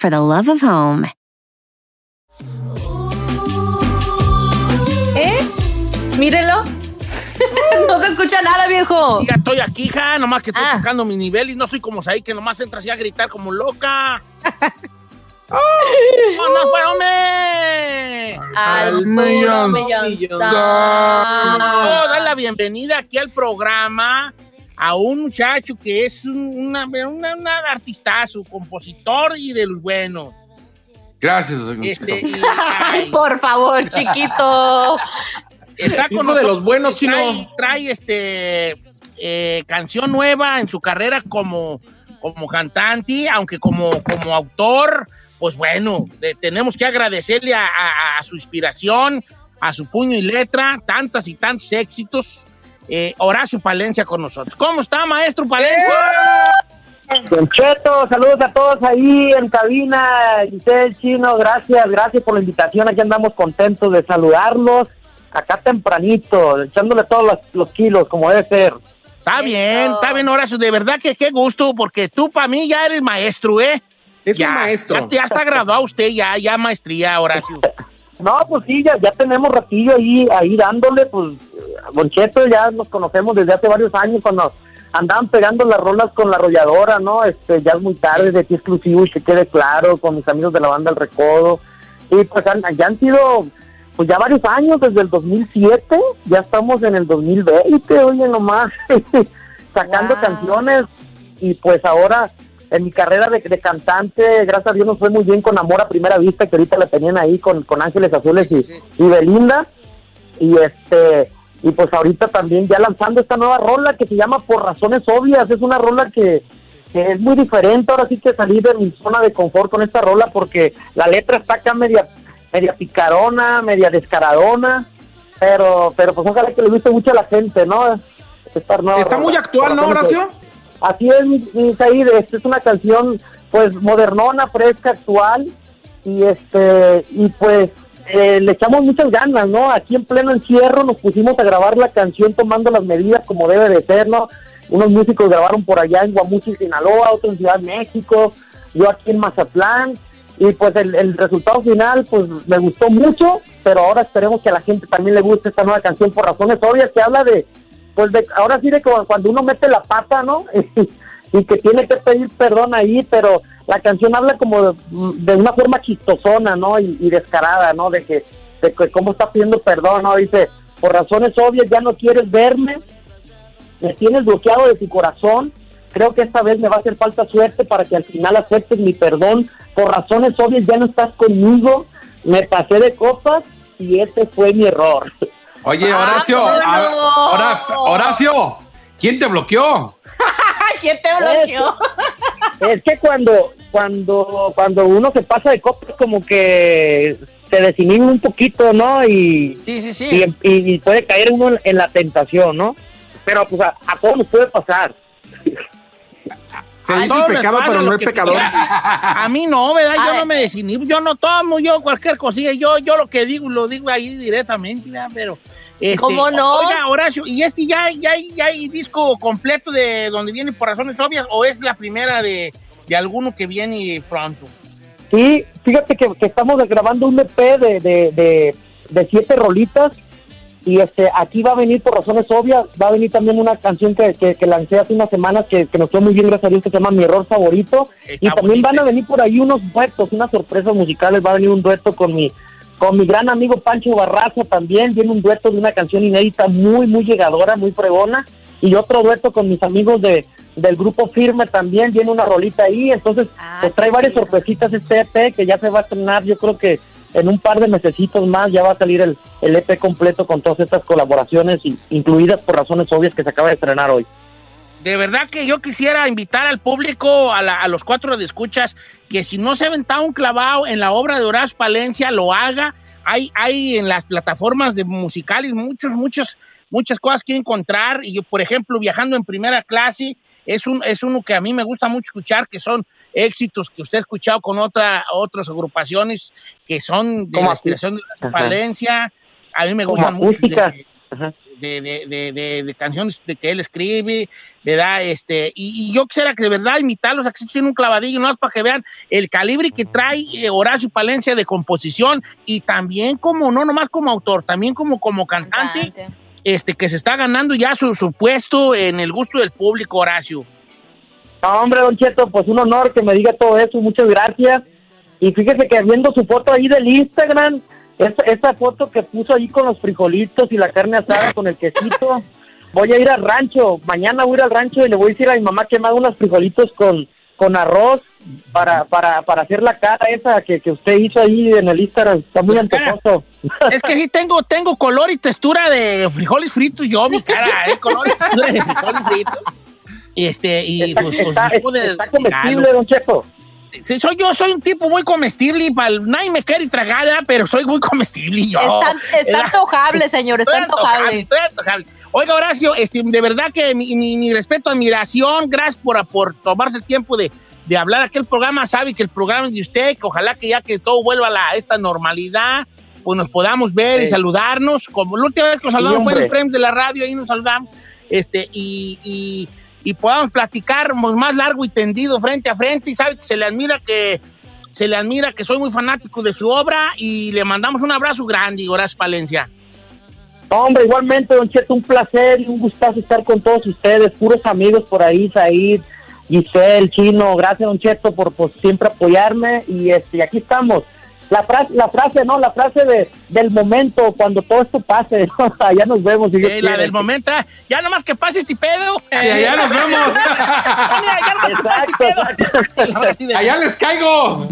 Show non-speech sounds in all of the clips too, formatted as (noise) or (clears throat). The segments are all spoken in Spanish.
for the love of home. ¿Eh? Mírelo. (laughs) no se escucha nada, viejo. Ya estoy aquí, hija, nomás que estoy Ah. sacando mi nivel y no soy como ahí que nomás entras ya a gritar como loca. (laughs) ¡Oh! ¡No, no fue, hombre! Al millón, puro millón. millón. Oh, dar la bienvenida aquí al programa a un muchacho que es un una, una, una artistazo, compositor y de los buenos. Gracias, don Este, y, (laughs) Ay, por favor, chiquito. está con Hijo de nosotros, los buenos, trae, chino. trae, este eh, canción nueva en su carrera como, como cantante, aunque como, como autor, pues bueno, tenemos que agradecerle a, a- a su inspiración, a su puño y letra, tantas y tantos éxitos. Eh, Horacio Palencia con nosotros. ¿Cómo está, maestro Palencia? Don Cheto, saludos a todos ahí en cabina, Giselle Chino, gracias, gracias por la invitación, aquí andamos contentos de saludarlos, acá tempranito, echándole todos los, los kilos como debe ser. Está bien, está bien, Horacio. De verdad que qué gusto, porque tú para mí ya eres maestro, ¿eh? Es ya, un maestro. Ya, ya está graduado usted, ya, ya maestría, Horacio. (laughs) No, pues sí, ya, ya tenemos ratillo ahí, ahí dándole, pues, Don Cheto, ya nos conocemos desde hace varios años cuando andaban pegando las rolas con la arrolladora, ¿no? Este, ya es muy tarde, de aquí exclusivo y que quede claro, con mis amigos de la banda El Recodo. Y pues han- ya han sido, pues ya varios años, desde el 2007, ya estamos en el 2020, oye nomás, (laughs) sacando Wow. canciones y pues ahora en mi carrera de, de cantante, gracias a Dios nos fue muy bien con Amor a Primera Vista, que ahorita la tenían ahí con, con Ángeles Azules y, y Belinda. Y este y pues ahorita también ya lanzando esta nueva rola que se llama Por Razones Obvias. Es una rola que, que es muy diferente. Ahora sí que salí de mi zona de confort con esta rola porque la letra está acá media, media picarona, media descaradona. Pero, pero pues ojalá que le guste mucho a la gente, ¿no? Esta nueva Está rola, muy actual, ¿no, Horacio? Así es, Said, este es una canción pues modernona, fresca, actual y este y pues eh, le echamos muchas ganas, ¿no? Aquí en pleno encierro nos pusimos a grabar la canción tomando las medidas como debe de ser, ¿no? Unos músicos grabaron por allá en Guamuchi, Sinaloa, otros en Ciudad México, yo aquí en Mazatlán y pues el, el resultado final pues me gustó mucho, pero ahora esperemos que a la gente también le guste esta nueva canción por razones obvias que habla de pues de, ahora sí de que cuando uno mete la pata, ¿no? (laughs) y que tiene que pedir perdón ahí, pero la canción habla como de, una forma chistosona, ¿no? Y, y descarada, ¿no? De que, de que cómo está pidiendo perdón, ¿no? Dice, por razones obvias ya no quieres verme, me tienes bloqueado de tu corazón, creo que esta vez me va a hacer falta suerte para que al final aceptes mi perdón, por razones obvias ya no estás conmigo, me pasé de copas y ese fue mi error. (laughs) Oye, Ah, Horacio, a- Horacio, ¿quién te bloqueó? (laughs) ¿quién te bloqueó? Es que cuando, cuando, cuando uno se pasa de copas como que se desinhibe un poquito, ¿no? Y, Sí, sí, sí. y, y- y puede caer uno en, en la tentación, ¿no? Pero pues a, a todos nos puede pasar. Se A dice pecado, pero lo no que- pecador. A mí no, ¿verdad? Yo Ay. no me desinhibo, yo no tomo, yo cualquier cosilla, yo, yo lo que digo, lo digo ahí directamente, ¿verdad? Pero... este, ¿Cómo no? Oiga, Horacio, ¿y este ya, ya, ya hay disco completo de donde viene por razones obvias o es la primera de, de alguno que viene pronto? Sí, fíjate que, que estamos grabando un EP de, de, de, de siete rolitas y este aquí va a venir por razones obvias, va a venir también una canción que, que, que lancé hace unas semanas que, que nos fue muy bien, gracias a Dios, que se llama Mi Error Favorito. Está y también van a venir por ahí unos duetos, unas sorpresas musicales, va a venir un dueto con mi con mi gran amigo Pancho Barraza también, viene un dueto de una canción inédita muy, muy llegadora, muy fregona, y otro dueto con mis amigos de del grupo Firme también, viene una rolita ahí, entonces Ah, pues trae varias sorpresitas este EP que ya se va a estrenar, yo creo que en un par de mesecitos más ya va a salir el, el EP completo con todas estas colaboraciones, incluidas por razones obvias que se acaba de estrenar hoy. De verdad que yo quisiera invitar al público, a, la- los cuatro de escuchas, que si no se ha aventado un clavado en la obra de Horacio Palencia, lo haga. Hay, hay en las plataformas de musicales muchos, muchos, muchas cosas que encontrar. Y yo, por ejemplo, viajando en primera clase, es, un, es uno que a mí me gusta mucho escuchar, que son éxitos que usted ha escuchado con otra, otras agrupaciones que son de Como la inspiración de Horacio Ajá. Palencia. A mí me gustan mucho. de- de, de- de- de- de canciones de que él escribe, ¿verdad? Este, y, y yo quisiera que de verdad invitarlos a que se echen un clavadillo, no para que vean el calibre que trae eh, Horacio Palencia de composición y también como, no nomás como autor, también como, como cantante, Cantante. este, que se está ganando ya su, su puesto en el gusto del público, Horacio. No, hombre, Don Cheto, pues un honor que me diga todo eso, muchas gracias. Y fíjese que viendo su foto ahí del Instagram, esa, esa foto que puso ahí con los frijolitos y la carne asada con el quesito, voy a ir al rancho, mañana voy a ir al rancho y le voy a decir a mi mamá que me haga unos frijolitos con, con arroz para, para, para hacer la cara esa que, que usted hizo ahí en el Instagram, está muy antojoso. Es que sí tengo, tengo color y textura de frijoles fritos yo, mi cara, ¿eh? color y textura de frijoles fritos. Y este, y Está, pues, pues, está, tipo de- está comestible, Don Cheto. Sí, soy yo, soy un tipo muy comestible y pal- nadie me quiere tragar, ¿verdad? pero soy muy (laughs) comestible yo. Está, está antojable, señor, está antojable, antojable. estoy antojable. Oiga, Horacio, este, de verdad que mi, mi- mi respeto, admiración, gracias por, por tomarse el tiempo de, de hablar aquí el programa. Sabe que el programa es de usted, que ojalá que ya que todo vuelva a la, esta normalidad, pues nos podamos ver y Sí. saludarnos. Como la última vez que nos saludamos Sí, fue en los premios de la radio, ahí nos saludamos. Este, y, y, y podamos platicar más largo y tendido frente a frente. Y sabe que se le admira que se le admira que soy muy fanático de su obra y le mandamos un abrazo grande, Horacio Palencia. Hombre, igualmente, Don Cheto, un placer y un gustazo estar con todos ustedes, puros amigos por ahí, Said, Giselle, Chino, gracias, Don Cheto, por, por siempre apoyarme y este, aquí estamos. La frase, la frase, no, la frase de, del momento, cuando todo esto pase, (laughs) allá nos vemos. si Eh, la quiere. del momento, ah, ya nomás que pase este pedo. Y allá nos vemos. (laughs) Ya este allá les caigo.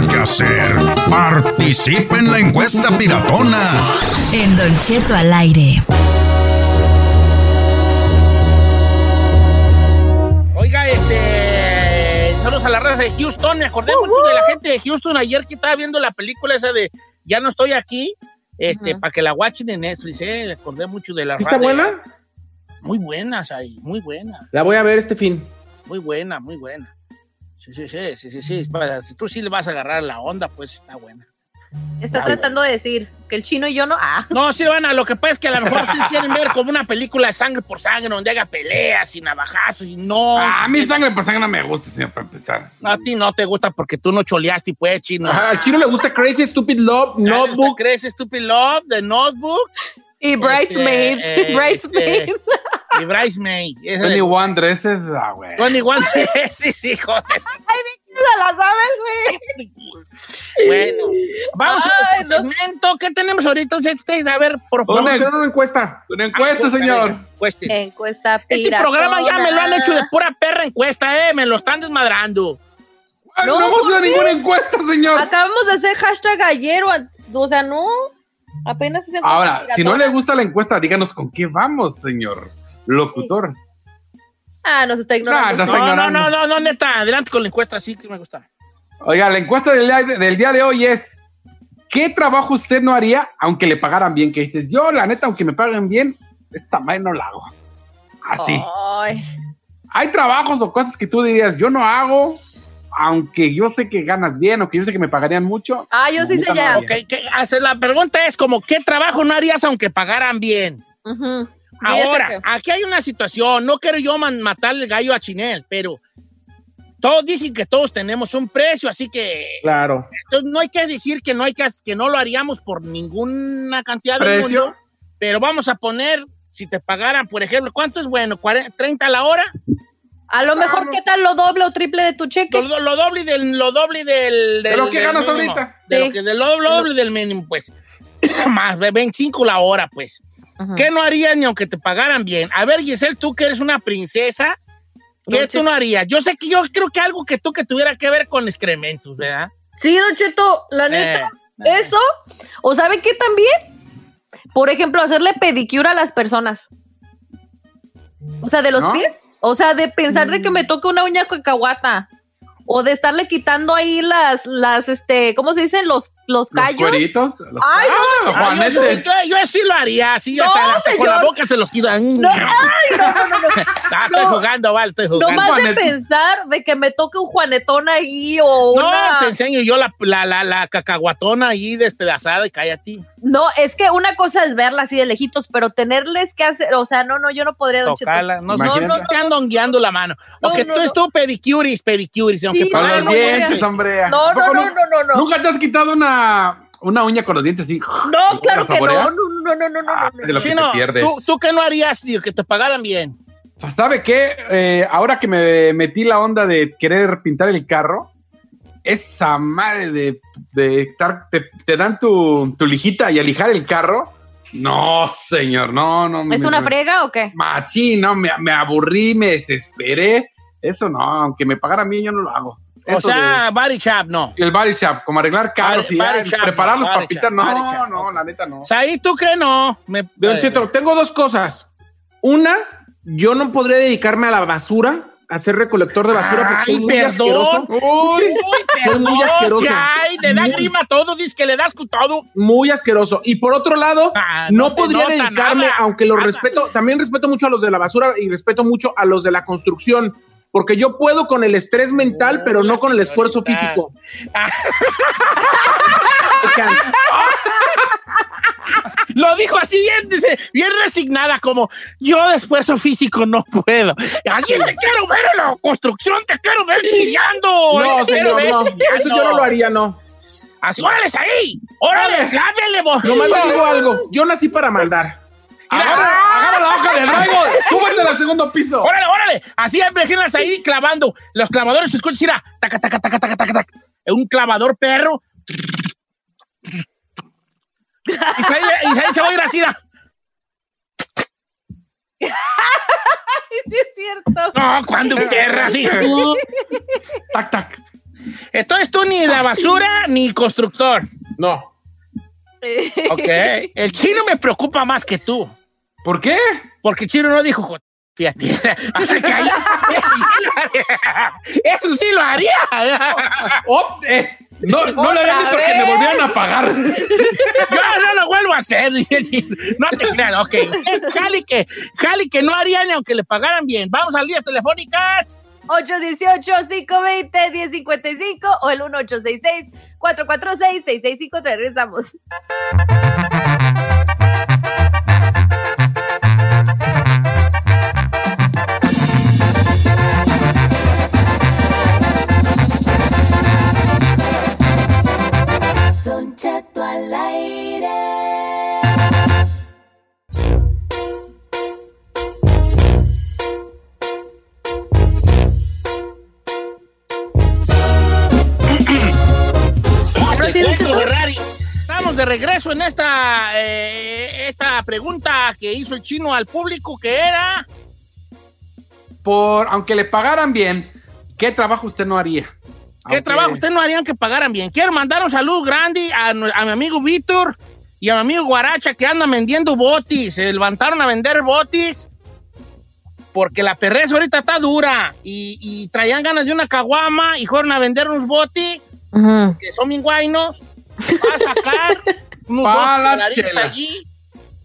Nada que hacer. Participe en la encuesta piratona. En Don Cheto al aire. Oiga, este. Saludos a la raza de Houston. Me acordé mucho de la gente de Houston ayer que estaba viendo la película esa de Ya no estoy aquí. Este, para que la watchen en Netflix, eh. Me acordé mucho de la ¿Sí ¿Está raza de- buena? Muy buenas ahí, muy buenas. La voy a ver este fin. Muy buena, muy buena. Sí, sí, sí, sí, sí, sí. Para- si tú sí le vas a agarrar la onda, pues está buena. Está tratando de decir que el chino y yo no. Ah, No, sí, van a lo que pasa es que a lo mejor ustedes quieren ver como una película de sangre por sangre, donde haga peleas y navajazos y no. Ah, a mí sangre por sangre no me gusta, señor, para empezar. A ti no te gusta porque tú no choleaste, pues, chino. Ajá, al chino le gusta Crazy Stupid Love, Notebook. ¿Crees Stupid Love, The Notebook y Bridesmaids. Este, eh, Bridesmaids. Y Tony de- One Dresses, ah, güey. Tony One. (laughs) sí, sí, joder. Se la sabes, güey. Bueno, vamos a Ay, este no. segmento. ¿Qué tenemos ahorita? Ustedes, a ver, por Una, favor. una encuesta. Una encuesta, Ah, señor. encuesten. Encuesta Este programa ya me lo han hecho de pura perra encuesta, ¿eh? Me lo están desmadrando. No, No, hemos ¿por hecho ninguna encuesta, señor. Acabamos de hacer hashtag gallero. O sea, no. Apenas encuesta Ahora, si no le gusta la encuesta, díganos con qué vamos, señor locutor. Ah, nos está Ah, ignorando. no está No, no, no, no, no, neta. Adelante con la encuesta, sí que me gusta. Oiga, la encuesta del día, del día de hoy es: ¿qué trabajo usted no haría aunque le pagaran bien? Que dices, yo, la neta, aunque me paguen bien, esta madre no la hago. Así. Ay, Hay trabajos o cosas que tú dirías, yo no hago, aunque yo sé que ganas bien o que yo sé que me pagarían mucho. Ah, yo sí sé no ya. haría. Ok, que- hace- la pregunta es como, ¿qué trabajo no harías aunque pagaran bien? Sé Ahora, aquí hay una situación, no quiero yo matarle el gallo a Chinel, pero todos dicen que todos tenemos un precio, así que Claro. entonces, no hay que decir que no hay que, que no lo haríamos por ninguna cantidad de ¿Precio? mundo, pero vamos a poner, si te pagaran, por ejemplo, ¿cuánto es bueno? ¿40, ¿30 a la hora? A lo mejor, ¿qué tal lo doble o triple de tu cheque? Lo, lo doble del, lo doble del, del- lo que del ganas mínimo. ahorita. De lo que, del lo, lo doble del mínimo, pues. (clears throat) Más, de 25 la hora, pues. Ajá. ¿Qué no harías ni aunque te pagaran bien? A ver, Giselle, tú que eres una princesa, ¿qué tú no harías? Yo sé que yo creo que algo que tú que tuviera que ver con excrementos, ¿verdad? Sí, Don Cheto, la neta, Eh, eso. ¿O sabe qué también? Por ejemplo, hacerle pedicure a las personas. O sea, de los ¿No? pies. O sea, de pensar de que me toque una uña cacahuata. O de estarle quitando ahí las, las, este, ¿cómo se dicen? Los, los Los callos. cueritos. Los... Ay, ah, Ah, yo, sí, Juanete. yo, yo sí lo haría, así, No, hasta, hasta con la boca se los quitan. No, ay, no, no, no, no. (laughs) Ah, estoy No. jugando, vale, estoy jugando. No más de Juanete. pensar de que me toque un juanetón ahí o No, una... te enseño yo la, la, la, la cacahuatona ahí despedazada y cállate. No, es que una cosa es verla así de lejitos, pero tenerles que hacer, o sea, no, no, yo no podría, Don. Tocarla. No, no, no te ando guiando la mano. No, Porque no, tú no. es tú pedicuris, pedicuris. Aunque Sí, para- no, los no, no, dientes, no. hombre. ¿A No, no, no, no, no, no. ¿Nunca te has quitado una, una uña con los dientes así? No, claro ¿Los que no. No, saboreas? no, no, no, no, Ah, no, de lo que Chino, te pierdes. ¿tú, ¿tú qué no harías, tío, que te pagaran bien? ¿Sabe qué? Eh, ahora que me metí la onda de querer pintar el carro, esa madre de, de estar, te, te dan tu, tu lijita y a lijar el carro. No, señor, no, no. ¿Es me- una frega o qué? Machín, no, me, me aburrí, me desesperé. Eso no, aunque me pagaran bien, yo no lo hago. O sea, body shop, no. el body shop, como arreglar carros y body shop, prepararlos no, shop, No, la neta no. O sea, ahí tú crees no. Me, Don Cheto, tengo dos cosas. Una, yo no podría dedicarme a la basura, a ser recolector de basura, porque soy muy perdón. asqueroso. Uy, Soy muy asqueroso. Ay, te da Muy. grima todo, dices que le das con todo. Muy asqueroso. Y por otro lado, Ah, no, podría dedicarme, nada. aunque Nada. respeto, también respeto mucho a los de la basura y respeto mucho a los de la construcción. Porque yo puedo con el estrés mental, pero no con el esfuerzo físico. Ah. (laughs) Lo dijo así bien, dice, bien resignada, como yo de esfuerzo físico no puedo. Así te quiero ver en la construcción, te quiero ver chillando. No, señor, no. Eso yo no lo haría, no. Así, órale ahí, órale, lábele, vos. Nomás le digo (laughs) algo. Yo nací para mandar. Mira, Agarra, agarra la hoja del dragón, (laughs) súbete al segundo piso. Órale, órale. Así imagínate ahí clavando. Los clavadores, te escuchas, mira, taca, taca, taca, taca, taca, taca. Un clavador perro. Y ahí, se va a ir así. (laughs) Sí, es cierto. No, cuando un perro así. Tac, tac. Entonces tú ni la basura ni constructor. No. Ok. (laughs) El chino me preocupa más que tú. ¿Por qué? Porque el chino no dijo, "Jo- fíjate. (laughs) Así que ahí, (laughs) eso sí lo haría. Eso sí lo haría. Oh, eh, no, no le Otra porque me volvieran a pagar. Yo no lo vuelvo a hacer, dice el chino. No te creas, ok. Jali que, Jali que no haría ni aunque le pagaran bien. Vamos al día telefónicas. 818-520-1055 o el 1866-446-6653. Regresamos. Ahora Estamos de regreso en esta, eh, esta pregunta que hizo el chino al público, que era... Por, aunque le pagaran bien, ¿qué trabajo usted no haría? ¿Qué Aunque- trabajo ustedes no harían que pagaran bien? Quiero mandar un saludo grande a, a mi amigo Víctor y a mi amigo Guaracha que andan vendiendo botis. Se levantaron a vender botis porque la perreza ahorita está dura y, y traían ganas de una caguama y fueron a vender unos botis que son bien guainos para sacar (laughs) unos Pa' dos chela. allí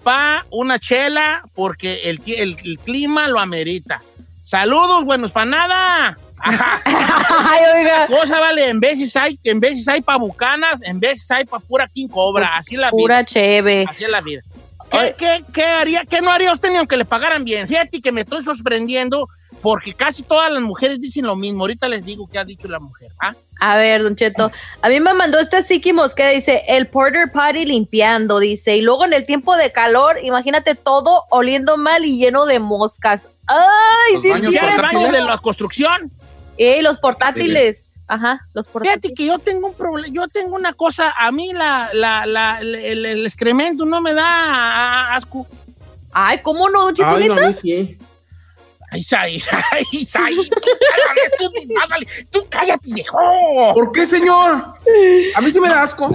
para una chela porque el, el- el clima lo amerita. Saludos, buenos para nada. Ajá. (laughs) Ay, oiga. cosa, vale, en veces hay, en veces hay pa' bucanas, en veces hay pa' pura king cobra, así es la vida. Pura cheve. Así es la vida. ¿Qué, qué- qué haría, qué no haría usted ni aunque le pagaran bien? Fíjate que me estoy sorprendiendo porque casi todas las mujeres dicen lo mismo. Ahorita les digo qué ha dicho la mujer. ¿ah? A ver, Don Cheto, a mí me mandó esta Siki Mosqueda, dice, el porter party limpiando, dice, y luego en el tiempo de calor, imagínate todo oliendo mal y lleno de moscas. ¡Ay, Los sí, baños sí! El baño de la construcción. Eh, los portátiles. Ajá, los portátiles. Fíjate que yo tengo un problema, yo tengo una cosa, a mí la, la, la- el, el excremento no me da asco. Ay, ¿cómo no, Don Cheto, Ay, no, a mí sí. Ay, Sai, ay, Sai, tú cállate, tú, tú cállate, viejo. ¿Por qué, señor? A mí sí me da asco.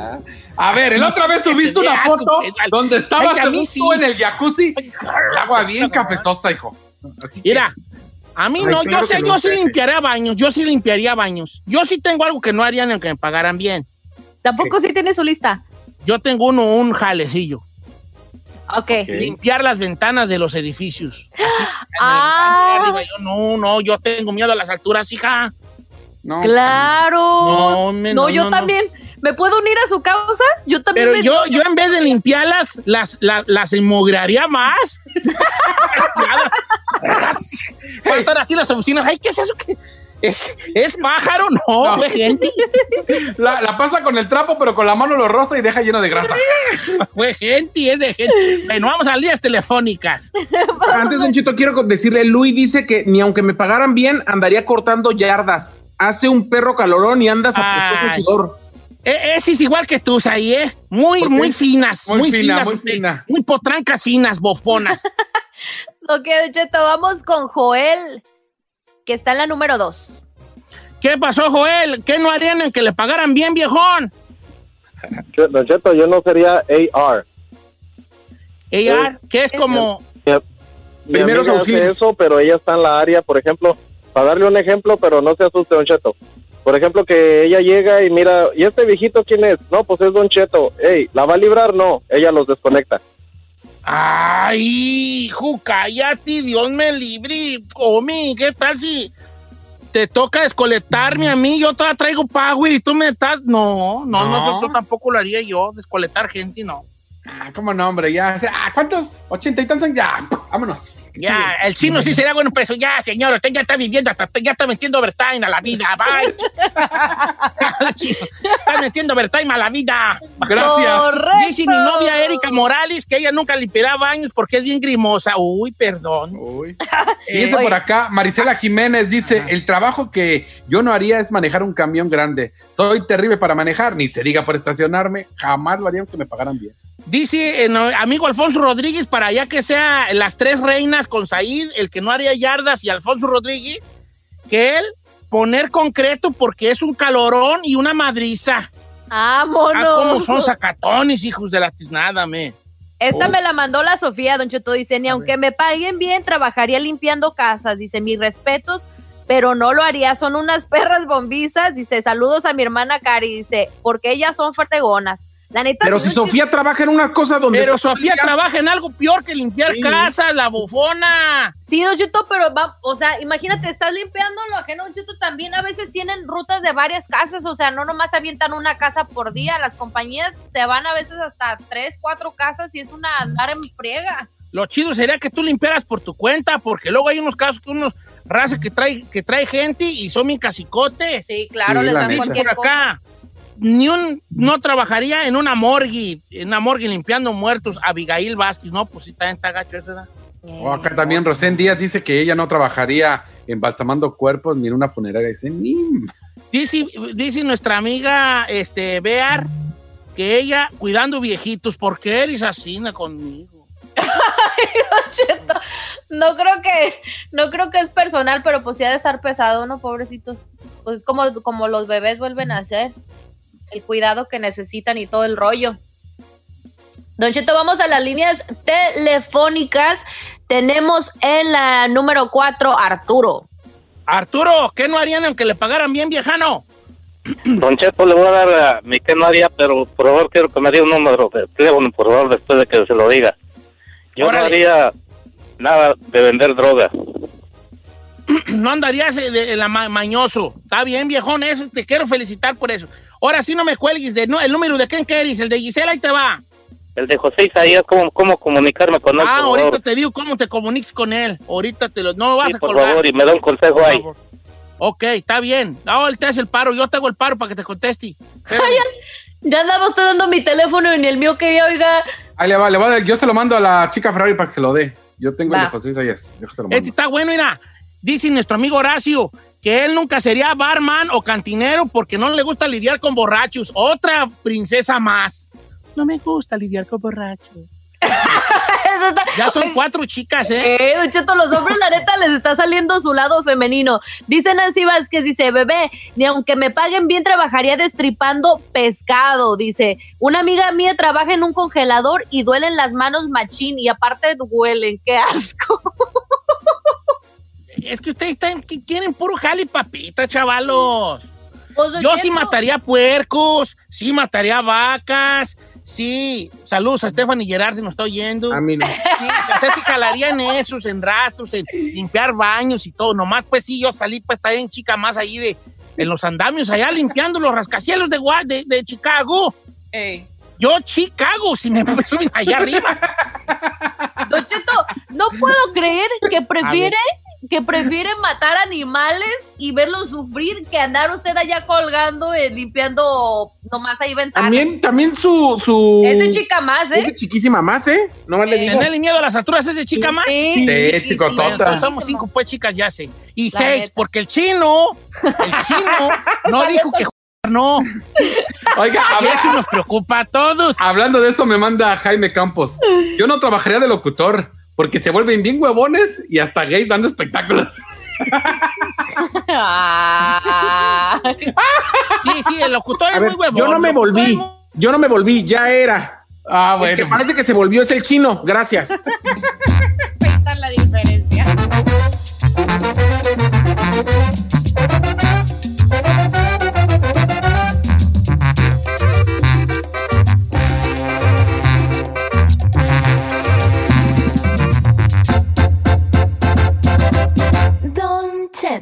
A ver, el otra vez subiste una asco, foto donde estabas Ay, a te mí gustó sí. en el jacuzzi. El agua bien cafezosa, hijo. Así que- Mira, a mí no, claro yo sé, yo no, sí limpiaría baños, yo sí limpiaría baños. Yo sí tengo algo que no harían aunque me pagaran bien. Tampoco sí tiene su lista. Yo tengo uno, un jalecillo. Ok. Limpiar las ventanas de los edificios. Así, (gasps) Ah. arriba. Yo, no, no, yo tengo miedo a las alturas, hija. No, Claro. No, me- no, no, yo no, no. también. ¿Me puedo unir a su causa? Yo también. Pero me- yo, yo en vez de limpiarlas, las, las, las enmugraría más. (laughs) (laughs) Va a estar así las oficinas. Ay, ¿qué es eso? ¿Qué? ¿Es, es pájaro? No, No. (laughs) es gente. La, la pasa con el trapo, pero con la mano lo roza y deja lleno de grasa. Fue gente, es de gente. Bueno, vamos a líneas telefónicas. Antes, Don Chito, quiero decirle, Luis dice que ni aunque me pagaran bien, andaría cortando yardas. Hace un perro calorón y andas a sudor. E- Ese es igual que tú, ahí, ¿eh? Muy, muy finas. Muy Muy, fina, finas. muy fina. Muy potrancas finas, bofonas. (laughs) Ok, Don Cheto, vamos con Joel, que está en la número dos. ¿Qué pasó, Joel? ¿Qué no harían en que le pagaran bien, viejón? Yo- Don Cheto, yo no sería AR. AR, que es como... Mi Primeros auxilios. eso, pero ella está en la área, por ejemplo, para darle un ejemplo, pero no se asuste, Don Cheto. Por ejemplo, que ella llega y mira, ¿y este viejito quién es? No, pues es Don Cheto. Ey, ¿la va a librar? No, ella los desconecta. Ay, hijo, cállate, Dios me libre. Omi, ¿qué tal si te toca descoletarme a mí? Yo todavía traigo power y tú me estás... No, no, No. nosotros tampoco lo haría yo, descoletar gente, no. Ah, cómo no, hombre, ya. Ah, ¿cuántos? ¿Ochenta y tantos? Ya, vámonos. Ya, el chino sí sería bueno peso. Ya, señor, usted ya está viviendo, hasta, ya está metiendo overtime a la vida. Bye. (laughs) (laughs) Está metiendo overtime a la vida. Gracias. Correcto. Dice mi novia Erika Morales que ella nunca limpiará baños porque es bien grimosa. Uy, perdón. Uy. Eh, (laughs) Y dice oye. por acá, Marisela Jiménez dice, el trabajo que yo no haría es manejar un camión grande. Soy terrible para manejar, ni se diga por estacionarme. Jamás lo haría aunque me pagaran bien. Dice eh, no, amigo Alfonso Rodríguez, para ya que sea las tres reinas con Said, el que no haría yardas y Alfonso Rodríguez, que él poner concreto porque es un calorón y una madriza. Ah, Vámonos. como son sacatones, hijos de la tiznada, me. Esta Oh. me la mandó la Sofía, Don Cheto. Dice, ni aunque me paguen bien, trabajaría limpiando casas. Dice, mis respetos, pero no lo haría. Son unas (laughs) perras bombizas. Dice, saludos a mi hermana Cari. Dice, porque ellas son fregonas. La neta, Pero si Sofía trabaja en una cosa donde. Pero Sofía trabaja en algo peor que limpiar Sí. casas, la bufona. Sí, Don Cheto, pero va, o sea, imagínate, estás limpiando lo ajeno, Don Cheto, también a veces tienen rutas de varias casas, o sea, no nomás avientan una casa por día, las compañías te van a veces hasta tres, cuatro casas y es una andar en friega. Lo chido sería que tú limpiaras por tu cuenta, porque luego hay unos casos que unos razas que trae, que trae gente y son bien casicotes. Sí, claro, Sí, les dan cualquier por acá, ni un, no trabajaría en una morgue, en una morgue limpiando muertos. Abigail Vázquez, no, pues sí, también está gacho esa. ¿verdad? O acá también Rosén Díaz dice que ella no trabajaría embalsamando cuerpos ni en una funeraria. Dice, ni... Dice, dice nuestra amiga este, Bear que ella cuidando viejitos, ¿por qué eres así na, conmigo? (laughs) No creo que, no creo que es personal, pero pues sí ha de estar pesado, ¿no? Pobrecitos. Pues es como, como los bebés vuelven a ser. El cuidado que necesitan y todo el rollo. Don Cheto, vamos a las líneas telefónicas. Tenemos en la número 4 Arturo. Arturo, ¿qué no harían aunque le pagaran bien, viejano? Don Cheto, le voy a dar a mi que no haría, pero por favor quiero que me diga un número de teléfono, por favor, después de que se lo diga. Yo Órale. no haría nada de vender droga. (clears throat) no andarías de, de la ma- mañoso. Está bien, viejón, eso. Te quiero felicitar por eso. Ahora sí no me cuelgues de, no, el número de quién querés, el de Gisela, ahí te va. el de José Isaías, ¿cómo, cómo comunicarme con él? Ah, por ahorita favor? te digo cómo te comuniques con él. Ahorita te lo. No vas Sí, a por colgar. favor, y me da un consejo ahí. Ok, está bien. No, él te hace el paro. Yo te hago el paro para que te conteste. (laughs) Ya andaba usted dando mi teléfono y ni el mío quería, oiga. Ahí le va, le va. Yo se lo mando a la chica Ferrari para que se lo dé. Yo tengo el Va. de José Isaías. Yo se lo Este mando. está bueno, mira. Dice nuestro amigo Horacio que él nunca sería barman o cantinero porque no le gusta lidiar con borrachos. Otra princesa más. No me gusta lidiar con borrachos. (laughs) Está- Ya son cuatro chicas, ¿eh? Eh, Cheto, los hombres, la neta, les está saliendo su lado femenino. Dice Nancy Vázquez, dice, bebé, ni aunque me paguen bien, trabajaría destripando pescado. Dice, una amiga mía trabaja en un congelador y duelen las manos machín y aparte huelen. (laughs) ¡Qué asco! Es que ustedes están, que quieren puro jale y papita, chavalos. Pues, Yo sí mataría puercos, sí mataría vacas, sí. Saludos a Stephanie Gerard, si nos está oyendo. A mí no. Sí, o sea, sí jalaría en esos, en rastros, en limpiar baños y todo. Nomás, pues sí, yo salí, pues está bien chica más ahí de, en los andamios, allá limpiando los rascacielos de, de, de Chicago. Ey. Yo, Chicago, si me suben allá arriba. Don Cheto, no puedo creer que prefiere que prefiere matar animales y verlos sufrir que andar usted allá colgando, eh, limpiando nomás ahí ventanas. También, también su, su. Es de chica más, Es de ¿eh? chiquísima más, ¿eh? No le digo. ¿Tenerle miedo a las alturas es de chica más? Sí, Sí, chicotota. Entonces somos cinco, pues, chicas, ya sé. Y La seis, neta. porque el chino, el chino, (laughs) no dijo que no. Oiga, habla- eso nos preocupa a todos. hablando de eso, me manda Jaime Campos. Yo no trabajaría de locutor porque se vuelven bien huevones y hasta gays dando espectáculos. (laughs) Ah. Sí, sí, el locutor A es ver, muy huevón. yo no me volví. Yo no me volví, ya era. Ah, El que bueno. parece que se volvió es el chino. Gracias. (laughs) Está la diferencia.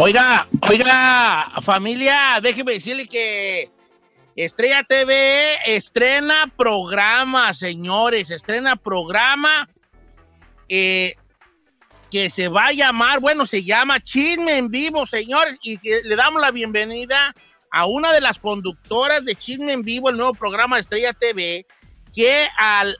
Oiga, oiga, familia, déjeme decirle que Estrella TV estrena programa, señores, estrena programa. Eh, que se va a llamar, bueno, se llama Chisme en Vivo, señores, y que le damos la bienvenida a una de las conductoras de Chisme en Vivo, el nuevo programa de Estrella TV, que al,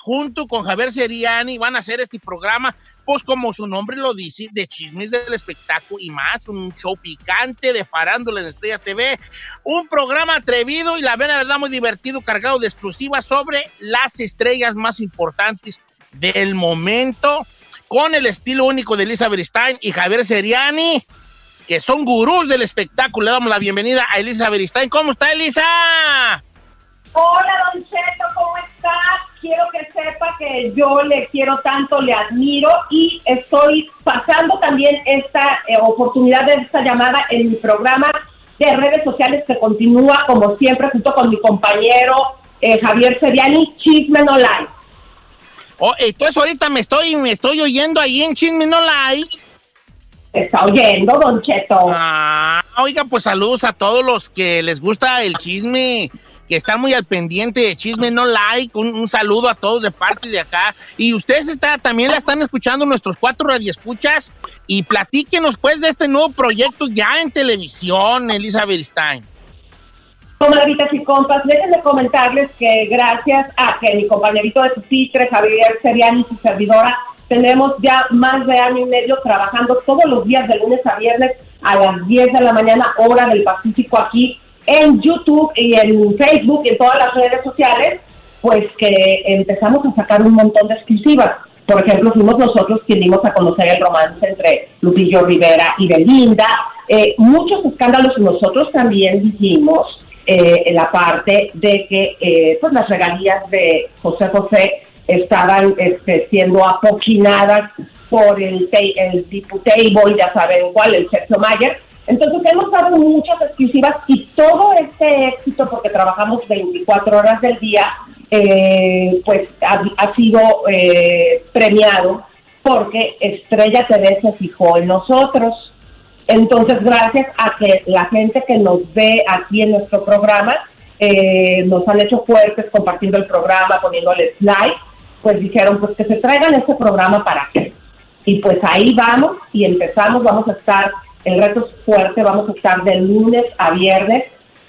junto con Javier Seriani van a hacer este programa, pues como su nombre lo dice, de chismes del espectáculo y más, un show picante de farándula en Estrella TV, un programa atrevido y la verdad muy divertido, cargado de exclusivas sobre las estrellas más importantes del momento, con el estilo único de Elizabeth Stein y Javier Seriani, que son gurús del espectáculo. Le damos la bienvenida a Elizabeth Stein. ¿Cómo está, Elisa? Hola, Don Cheto, ¿cómo está? Quiero que sepa que yo le quiero tanto, le admiro y estoy pasando también esta eh, oportunidad de esta llamada en mi programa de redes sociales que continúa como siempre junto con mi compañero eh, Javier Seriani, Chisme No Live. Oh, entonces ahorita me estoy, me estoy oyendo ahí en Chisme No Like. Está oyendo, Don Cheto. Ah, oiga, pues saludos a todos los que les gusta el chisme, que están muy al pendiente de Chisme No Like. Un, saludo a todos de parte de acá. Y ustedes está, también la están escuchando nuestros cuatro radioescuchas. Y platíquenos pues de este nuevo proyecto ya en televisión, Elizabeth Stein. Comadritas y compas, déjenme comentarles que gracias a que mi compañerito de pupitre, Javier Seriani su servidora, tenemos ya más de año y medio trabajando todos los días de lunes a viernes a las 10 de la mañana, hora del Pacífico, aquí en YouTube y en Facebook y en todas las redes sociales, pues que empezamos a sacar un montón de exclusivas. Por ejemplo, fuimos nosotros quienes dimos a conocer el romance entre Lupillo Rivera y Belinda. Eh, muchos escándalos nosotros también dijimos eh, en la parte de que eh, pues las regalías de José José estaban este, siendo apoquinadas por el, el diputable, ya saben cuál, el Sergio Mayer. Entonces hemos dado muchas exclusivas y todo este éxito, porque trabajamos 24 horas del día, eh, pues ha, sido eh, premiado porque Estrella TV se fijó en nosotros. Entonces, gracias a que la gente que nos ve aquí en nuestro programa eh, nos han hecho fuertes compartiendo el programa, poniéndoles like, pues dijeron pues que se traigan este programa para qué. Y pues ahí vamos y empezamos, vamos a estar, el reto es fuerte, vamos a estar de lunes a viernes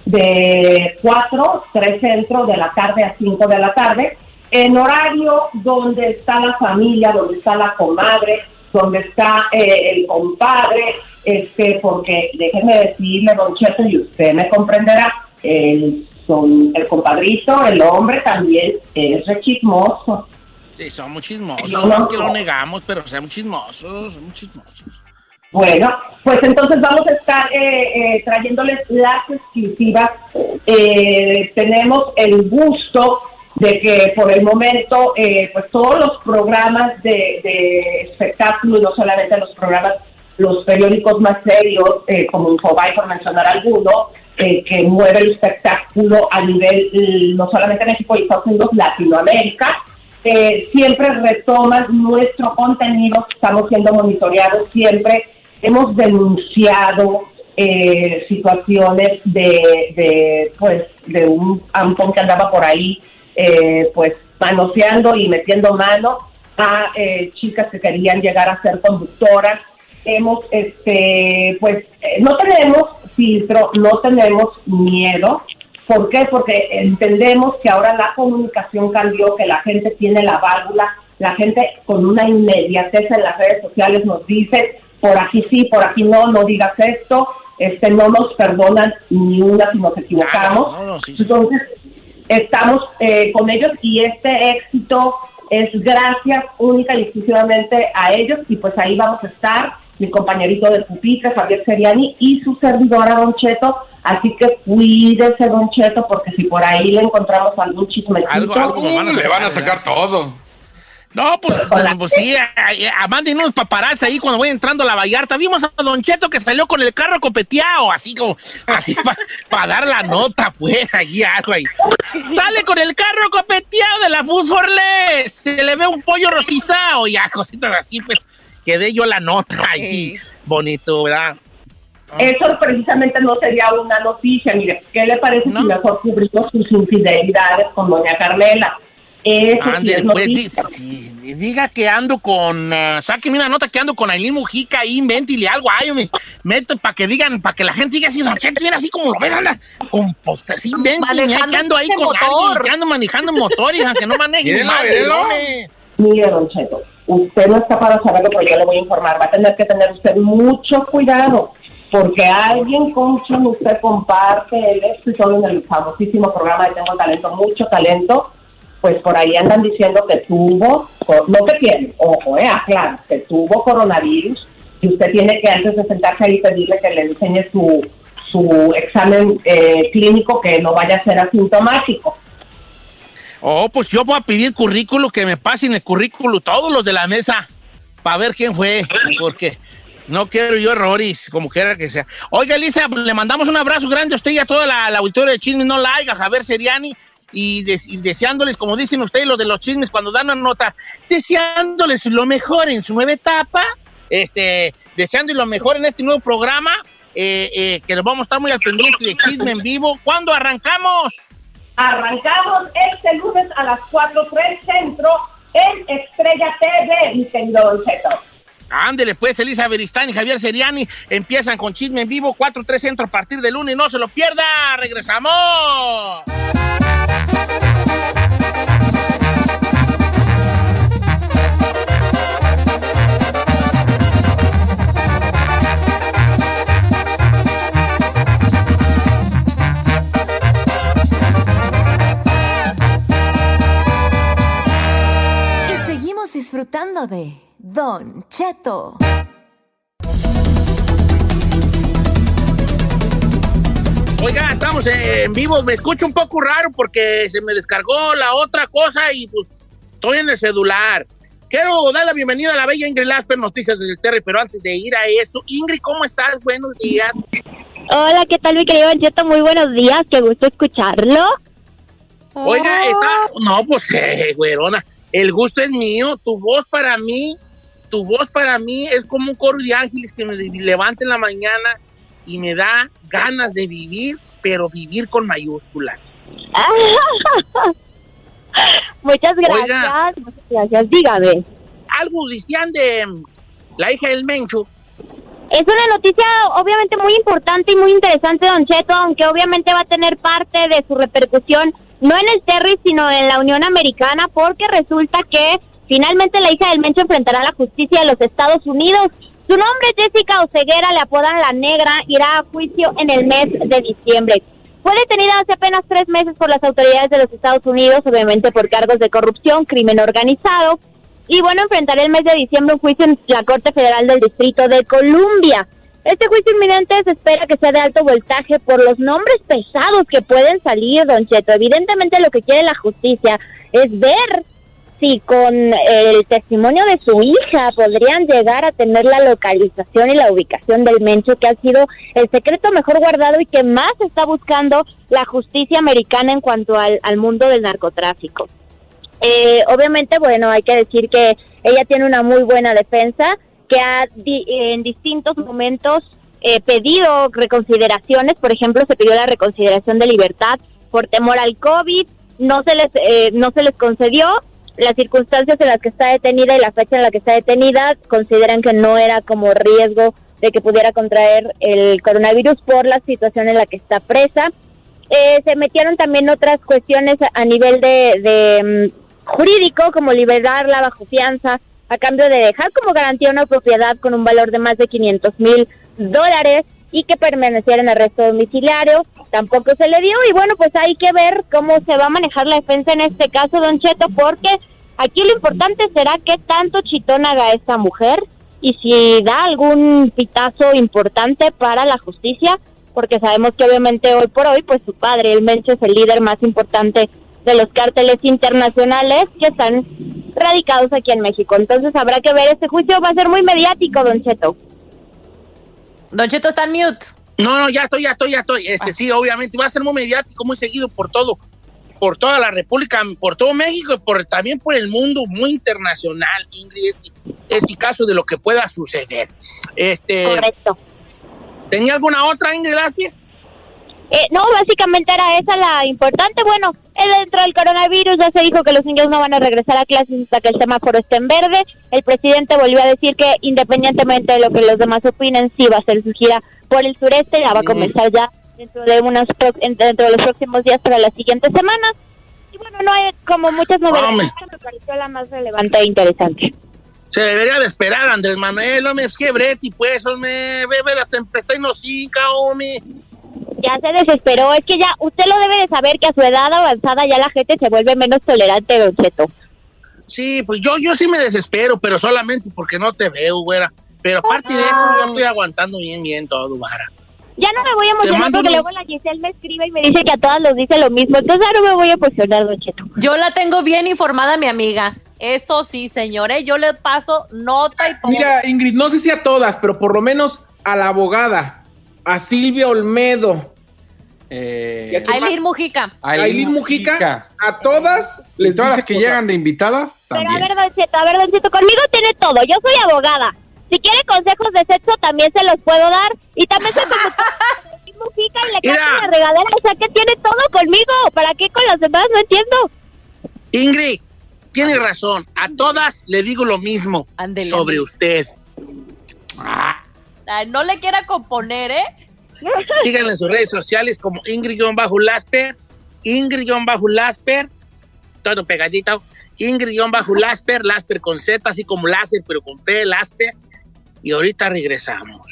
de 4, 3 centro de la tarde a 5 de la tarde, en horario donde está la familia, donde está la comadre, donde está eh, el compadre, este, porque déjeme decirle, Don Cheto, y usted me comprenderá, el, son, el compadrito, el hombre también es re chismoso. Sí, somos chismosos, No, no, no, es que lo negamos, pero somos chismosos, somos chismosos. Bueno, pues entonces vamos a estar eh, eh, trayéndoles las exclusivas. Eh, tenemos el gusto de que por el momento, eh, pues todos los programas de, de espectáculo, y no solamente los programas, los periódicos más serios, eh, como Infobay, por mencionar alguno, que mueve el espectáculo a nivel, eh, no solamente México y Estados Unidos, Latinoamérica, siempre retoman nuestro contenido, estamos siendo monitoreados siempre, hemos denunciado eh, situaciones de, de, pues, de un ampón que andaba por ahí, eh, pues, manoseando y metiendo mano a eh, chicas que querían llegar a ser conductoras. Hemos, este, pues, eh, no tenemos filtro, no tenemos miedo. ¿Por qué? Porque entendemos que ahora la comunicación cambió, que la gente tiene la válvula, la gente con una inmediatez en las redes sociales nos dice, por aquí sí, por aquí no, no digas esto, este no nos perdonan ni una si nos equivocamos. No, no, sí, sí. Entonces, estamos eh, con ellos y este éxito es gracias única y exclusivamente a ellos y pues ahí vamos a estar, mi compañerito de pupitre, Javier Seriani y su servidora Don Cheto, así que cuídese Don Cheto porque si por ahí le encontramos algún chismecito, Algo- algo me van a Le van a sacar todo. No, pues, (laughs) pues sí, a- a- manden unos paparazzi ahí cuando voy entrando a la Vallarta. Vimos a Don Cheto que salió con el carro copeteado, así como, así (laughs) para dar la nota, pues, allí algo ahí. Sale con el carro copeteado de la Food for Less. Se le ve un pollo rostizado, ya, cositas así, pues, que dé yo la nota allí. Bonito, ¿verdad? Eso precisamente no sería una noticia. Mire, ¿qué le parece si mejor cubrimos sus infidelidades con doña Carmela? Eso sí es pues, di- sí, diga que ando con. ah, sáqueme una nota que ando con Aileen Mujica ahí, invéntile algo. Ay, me meto para que digan, para que la gente diga así, Don Cheto, mira así como lo ves, anda. Con, pues, así, invéntile, Manejando que ando ahí con motor. alguien, que ando manejando motores, aunque no maneje hombre. Mire, Don Cheto, usted no está para saberlo, pero yo le voy a informar. Va a tener que tener usted mucho cuidado, porque alguien con quien usted comparte el éxito en el famosísimo programa de Tengo Talento, mucho talento, pues por ahí andan diciendo que tuvo, no que tiene, ojo, eh, aclaro, que tuvo coronavirus y usted tiene que antes de sentarse ahí pedirle que le enseñe su, su examen eh, clínico que no vaya a ser asintomático. Oh, pues yo voy a pedir currículo, que me pasen el currículo todos los de la mesa, para ver quién fue, porque no quiero yo errores, como quiera que sea. Oiga, Elisa, le mandamos un abrazo grande a usted y a toda la, la auditoria de Chismes No Like, a Javier Seriani, y, des- y deseándoles, como dicen ustedes, los de los chismes, cuando dan una nota, deseándoles lo mejor en su nueva etapa, este, deseándoles lo mejor en este nuevo programa, eh, eh, que nos vamos a estar muy al pendiente de Chisme en vivo. ¿Cuándo arrancamos? Arrancamos este lunes a las 4.3 Centro en Estrella TV, mi querido Don. Ándele, pues, Elisa Beristán y Javier Seriani empiezan con Chisme en Vivo, 4-3 Centro a partir de lunes. No se lo pierda. ¡Regresamos! Disfrutando de Don Cheto. Oiga, estamos en vivo. Me escucho un poco raro porque se me descargó la otra cosa y pues estoy en el celular. Quiero dar la bienvenida a la bella Ingrid Lasper, Noticias del Terry, pero antes de ir a eso, Ingrid, ¿cómo estás? Buenos días. Hola, ¿qué tal mi querido Don Cheto? Muy buenos días, qué gusto escucharlo. Oiga, está. No, pues, eh, güerona. El gusto es mío. Tu voz para mí, tu voz para mí es como un coro de ángeles que me levanta en la mañana y me da ganas de vivir, pero vivir con mayúsculas. (laughs) Muchas gracias, Oiga. muchas gracias, dígame. Algo decían de mm, la hija del Mencho. Es una noticia obviamente muy importante y muy interesante, Don Cheto, aunque obviamente va a tener parte de su repercusión no en el Terry, sino en la Unión Americana, porque resulta que finalmente la hija del Mencho enfrentará a la justicia de los Estados Unidos. Su nombre es Jessica Oceguera, le apodan La Negra, irá a juicio en el mes de diciembre. Fue detenida hace apenas tres meses por las autoridades de los Estados Unidos, obviamente por cargos de corrupción, crimen organizado, y bueno, enfrentará el mes de diciembre un juicio en la Corte Federal del Distrito de Columbia. Este juicio inminente se espera que sea de alto voltaje por los nombres pesados que pueden salir, don Cheto. Evidentemente lo que quiere la justicia es ver si con el testimonio de su hija podrían llegar a tener la localización y la ubicación del Mencho, que ha sido el secreto mejor guardado y que más está buscando la justicia americana en cuanto al, al mundo del narcotráfico. Eh, obviamente, bueno, hay que decir que ella tiene una muy buena defensa, que di- en distintos momentos eh, pedido reconsideraciones, por ejemplo, se pidió la reconsideración de libertad por temor al COVID, no se les, eh, no se les concedió, las circunstancias en las que está detenida y la fecha en la que está detenida consideran que no era como riesgo de que pudiera contraer el coronavirus por la situación en la que está presa. Eh, se metieron también otras cuestiones a, a nivel de, de, mm, jurídico, como liberarla bajo fianza a cambio de dejar como garantía una propiedad con un valor de más de 500 mil dólares y que permaneciera en arresto domiciliario. Tampoco se le dio y bueno, pues hay que ver cómo se va a manejar la defensa en este caso, don Cheto, porque aquí lo importante será qué tanto chitón haga esta mujer y si da algún pitazo importante para la justicia, porque sabemos que obviamente hoy por hoy, pues su padre, el Mencho, es el líder más importante de los cárteles internacionales que están radicados aquí en México. Entonces habrá que ver, este juicio va a ser muy mediático, don Cheto. Don Cheto está en mute. No, no, ya estoy, ya estoy, ya estoy. Este sí, obviamente va a ser muy mediático, muy seguido por todo, por toda la República, por todo México y por, también por el mundo, muy internacional, Ingrid, este, este caso de lo que pueda suceder. Este, Correcto. ¿Tenía alguna otra, Ingrid Laspie? Eh, no, básicamente era esa la importante. Bueno, eh, dentro del coronavirus ya se dijo que los niños no van a regresar a clases hasta que el semáforo esté en verde. El presidente volvió a decir que independientemente de lo que los demás opinen, sí va a ser su gira por el sureste, ya va a comenzar ya dentro de unos dentro de los próximos días para las siguientes semanas. Y bueno, no hay como muchas novedades, Hombre. pero me pareció la más relevante e interesante. Se debería de esperar, Andrés Manuel, hombre, es que Breti, pues, hombre, ve, ve la tempestad y no cinca, hombre. Ya se desesperó, es que ya usted lo debe de saber que a su edad avanzada ya la gente se vuelve menos tolerante, Don Cheto. Sí, pues yo, yo sí me desespero, pero solamente porque no te veo, güera. Pero aparte de eso, yo estoy aguantando bien, bien todo, güera. Ya no me voy a Te emocionar mando porque luego la Giselle me escribe y me dice que a todas los dice lo mismo, entonces ahora me voy a emocionar, Don Cheto. Yo la tengo bien informada, mi amiga. Eso sí, señores, yo le paso nota y todo. Mira, Ingrid, no sé si a todas, pero por lo menos a la abogada, a Silvia Olmedo, Eh, ¿Y a quién Aileen? Mujica. a Aileen Mujica, a todas les todas dice las que cosas. llegan de invitadas Pero a también. ver, Don Cheto, a ver, Don Cheto, conmigo tiene todo, yo soy abogada. Si quiere consejos de sexo también se los puedo dar y también Aileen Mujica y le Mira. canto la regadera, o sea que tiene todo conmigo, ¿para qué con los demás? No entiendo. Ingrid, tiene razón. A todas le digo lo mismo Ándele, sobre usted. Ay, no le quiera componer, ¿eh? Síganla en sus redes sociales como Ingrid-Lasper, Ingrid-Lasper, todo pegadito. Ingrid-Lasper, Lasper con Z, así como láser, pero con P, Lasper. Y ahorita regresamos.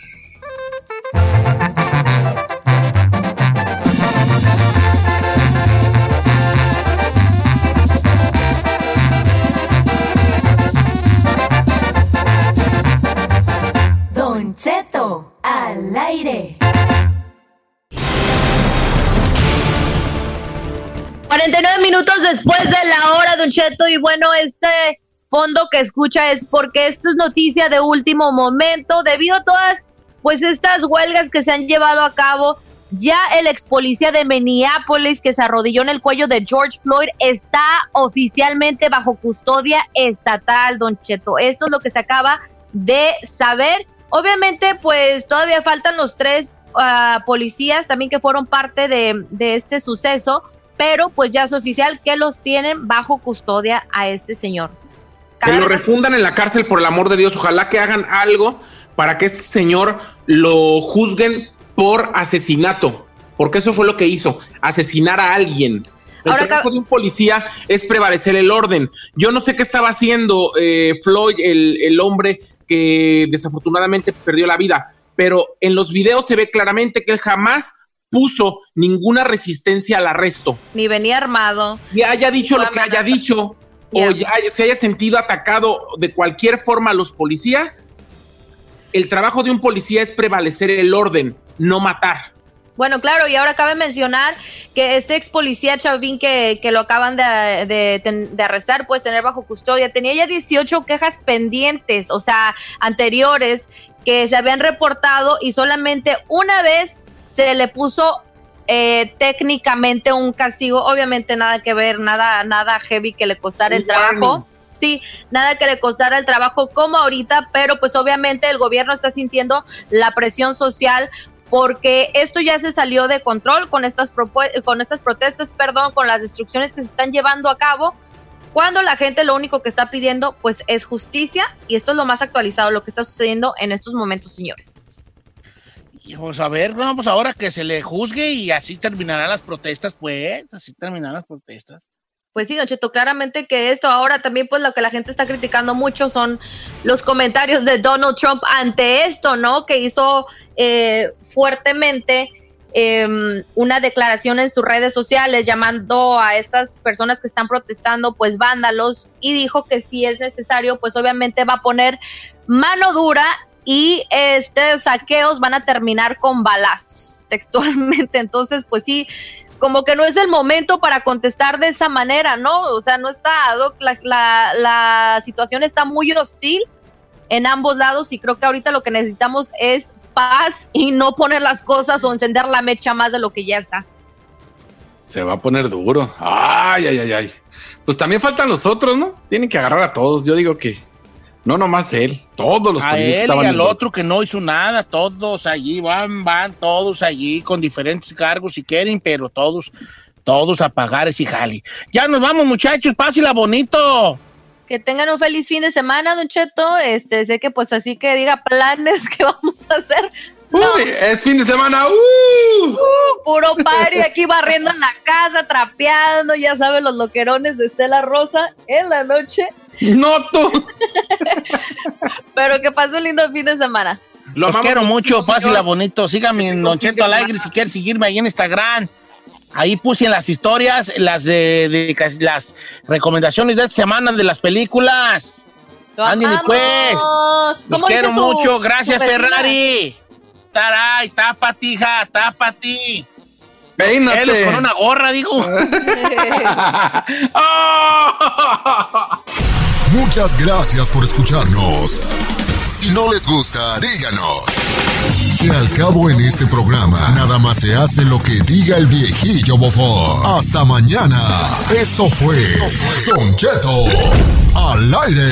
Don Cheto, al aire. 49 minutos después de la hora, Don Cheto, y bueno, este fondo que escucha es porque esto es noticia de último momento, debido a todas, pues estas huelgas que se han llevado a cabo, ya el ex policía de Minneapolis que se arrodilló en el cuello de George Floyd está oficialmente bajo custodia estatal, Don Cheto. Esto es lo que se acaba de saber. Obviamente, pues todavía faltan los tres ah, policías también que fueron parte de, de este suceso, pero pues ya es oficial que los tienen bajo custodia a este señor. Que lo refundan en la cárcel, por el amor de Dios. Ojalá que hagan algo para que este señor lo juzguen por asesinato. Porque eso fue lo que hizo, asesinar a alguien. El Ahora, trabajo de un policía es prevalecer el orden. Yo no sé qué estaba haciendo eh, Floyd, el, el hombre que desafortunadamente perdió la vida, pero en los videos se ve claramente que él jamás puso ninguna resistencia al arresto Ni venía armado. y haya dicho lo que haya dicho Ya. o ya se haya sentido atacado de cualquier forma a los policías, el trabajo de un policía es prevalecer el orden, no matar. Bueno, claro, y ahora cabe mencionar que este ex policía Chauvin que, que lo acaban de, de, de arrestar, pues tener bajo custodia, tenía ya 18 quejas pendientes, o sea, anteriores, que se habían reportado y solamente una vez se le puso eh, técnicamente un castigo, obviamente nada que ver, nada, nada heavy que le costara el trabajo. Sí, nada que le costara el trabajo como ahorita, pero pues obviamente el gobierno está sintiendo la presión social porque esto ya se salió de control con estas con estas protestas, perdón, con las destrucciones que se están llevando a cabo. Cuando la gente lo único que está pidiendo pues es justicia y esto es lo más actualizado, lo que está sucediendo en estos momentos, señores. Y vamos a ver, no, pues ahora que se le juzgue y así terminarán las protestas, pues, así terminarán las protestas. Pues sí, Don Cheto, claramente que esto ahora también, pues lo que la gente está criticando mucho son los comentarios de Donald Trump ante esto, ¿no? Que hizo eh, fuertemente eh, una declaración en sus redes sociales llamando a estas personas que están protestando, pues vándalos, y dijo que si es necesario, pues obviamente va a poner mano dura y estos saqueos van a terminar con balazos, (laughs) textualmente. Entonces, pues sí, como que no es el momento para contestar de esa manera, ¿no? O sea, no está, la, la situación está muy hostil en ambos lados y creo que ahorita lo que necesitamos es paz y no poner las cosas o encender la mecha más de lo que ya está. Se va a poner duro. Ay, ay, ay, ay. Pues también faltan los otros, ¿no? Tienen que agarrar a todos. Yo digo que No nomás él, todos los A policías él estaban y en al el- otro que no hizo nada, todos allí, van, van, todos allí con diferentes cargos si quieren, pero todos, todos a pagar ese jali. Ya nos vamos, muchachos, pásela bonito. Que tengan un feliz fin de semana, Don Cheto. Este, sé que pues así que diga planes (laughs) que vamos a hacer. Uy, es fin de semana. ¡uh! Uh, puro party aquí barriendo en la casa, trapeando, ya saben, los loquerones de Estela Rosa en la noche. No tú. Pero que pase un lindo fin de semana. Los quiero mucho, señor. bonito. Síganme en Don Cheto. Alegre si quieren seguirme ahí en Instagram. Ahí puse en las historias las de, de- las recomendaciones de esta semana de las películas. Amamos. pues. Los ¿Cómo quiero mucho. Gracias? Ferrari. Taray, tápate, hija, tápate. Peínate. Con una gorra, digo. (laughs) (laughs) Muchas gracias por escucharnos. Si no les gusta, díganos. Que al cabo en este programa, nada más se hace lo que diga el viejillo bofón. Hasta mañana. Esto fue Don Cheto al aire.